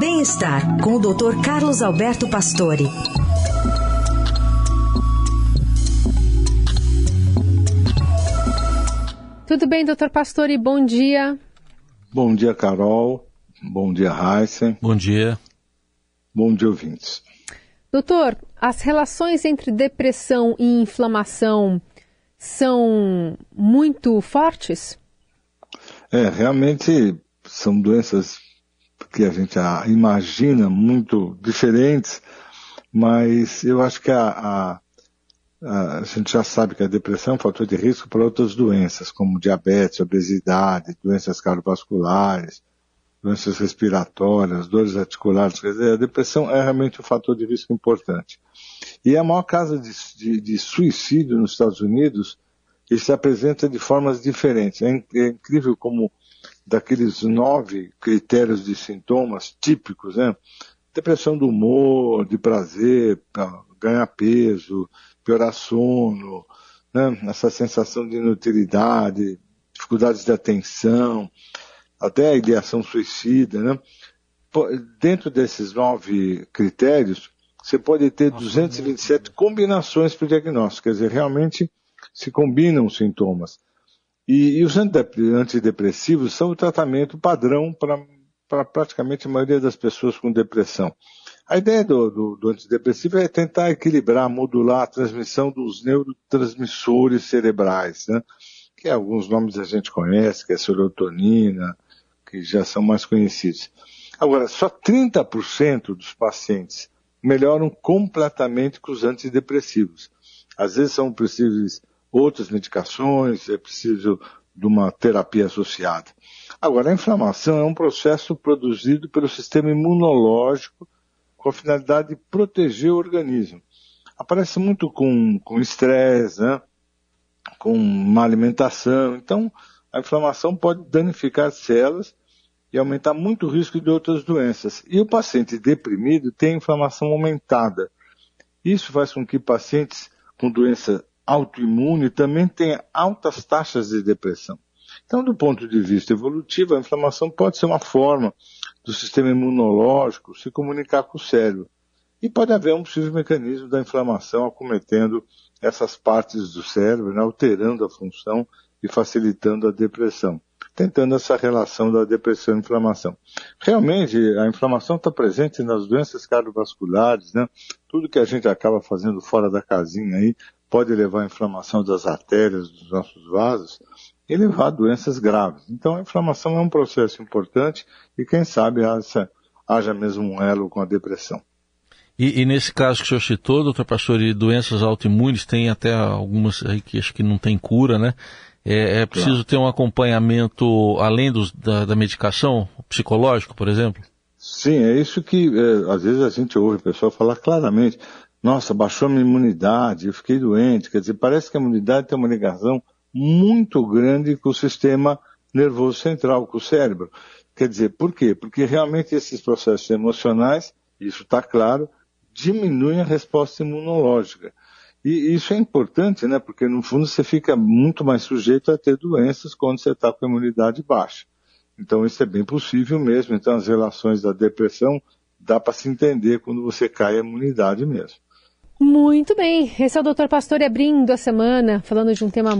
Bem-estar com o Dr. Carlos Alberto Pastore. Tudo bem, doutor Pastore? Bom dia. Bom dia, Carol. Bom dia, Heisen. Bom dia. Bom dia, ouvintes. Doutor, as relações entre depressão e inflamação são muito fortes? É, realmente são doenças que a gente imagina muito diferentes, mas eu acho que a, a, a, gente já sabe que a depressão é um fator de risco para outras doenças, como diabetes, obesidade, doenças cardiovasculares, doenças respiratórias, dores articulares. Quer dizer, a depressão é realmente um fator de risco importante. E a maior causa de, de, de suicídio nos Estados Unidos, ele se apresenta de formas diferentes. É, é, incrível como daqueles nove critérios de sintomas típicos, né? Depressão do humor, de prazer, ganhar peso, piorar sono, né? essa sensação de inutilidade, dificuldades de atenção, até a ideação suicida, né? Dentro desses nove critérios, você pode ter 227 combinações para o diagnóstico, quer dizer, realmente se combinam os sintomas. E, e os antidepressivos são o tratamento padrão para praticamente a maioria das pessoas com depressão. A ideia do, do, do, antidepressivo é tentar equilibrar, modular a transmissão dos neurotransmissores cerebrais, né? que alguns nomes a gente conhece, que é serotonina, que já são mais conhecidos. Agora, só 30% dos pacientes melhoram completamente com os antidepressivos. Às vezes são possíveis outras medicações, é preciso de uma terapia associada. Agora, a inflamação é um processo produzido pelo sistema imunológico com a finalidade de proteger o organismo. Aparece muito com estresse, né? com má alimentação. Então, a inflamação pode danificar células e aumentar muito o risco de outras doenças. E o paciente deprimido tem inflamação aumentada. Isso faz com que pacientes com doença autoimune também tenham altas taxas de depressão. Então, do ponto de vista evolutivo, a inflamação pode ser uma forma do sistema imunológico se comunicar com o cérebro. E pode haver um possível mecanismo da inflamação acometendo essas partes do cérebro, né, alterando a função e facilitando a depressão tentando essa relação da depressão e inflamação. Realmente, a inflamação está presente nas doenças cardiovasculares, né? Tudo que a gente acaba fazendo fora da casinha aí pode levar à inflamação das artérias, dos nossos vasos e levar a doenças graves. Então, a inflamação é um processo importante e, quem sabe, haja, haja mesmo um elo com a depressão. E, e, nesse caso que o senhor citou, doutor Pastor, de doenças autoimunes, tem até algumas aí que acho que não tem cura, né? É, é preciso claro. ter um acompanhamento além dos, da, da, medicação, psicológico, por exemplo? Sim, é isso que é, às vezes a gente ouve o pessoal falar claramente. Nossa, baixou minha imunidade, eu fiquei doente. Quer dizer, parece que a imunidade tem uma ligação muito grande com o sistema nervoso central, com o cérebro. Quer dizer, por quê? Porque realmente esses processos emocionais, isso está claro, diminuem a resposta imunológica. E isso é importante, né? Porque no fundo você fica muito mais sujeito a ter doenças quando você está com a imunidade baixa. Então isso é bem possível mesmo. Então as relações da depressão dá para se entender quando você cai a imunidade mesmo. Muito bem. Esse é o Dr. Pastor abrindo a semana, falando de um tema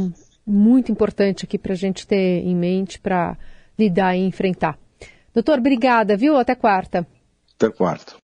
muito importante aqui para a gente ter em mente para lidar e enfrentar. Doutor, obrigada, viu? Até quarta. Até quarta.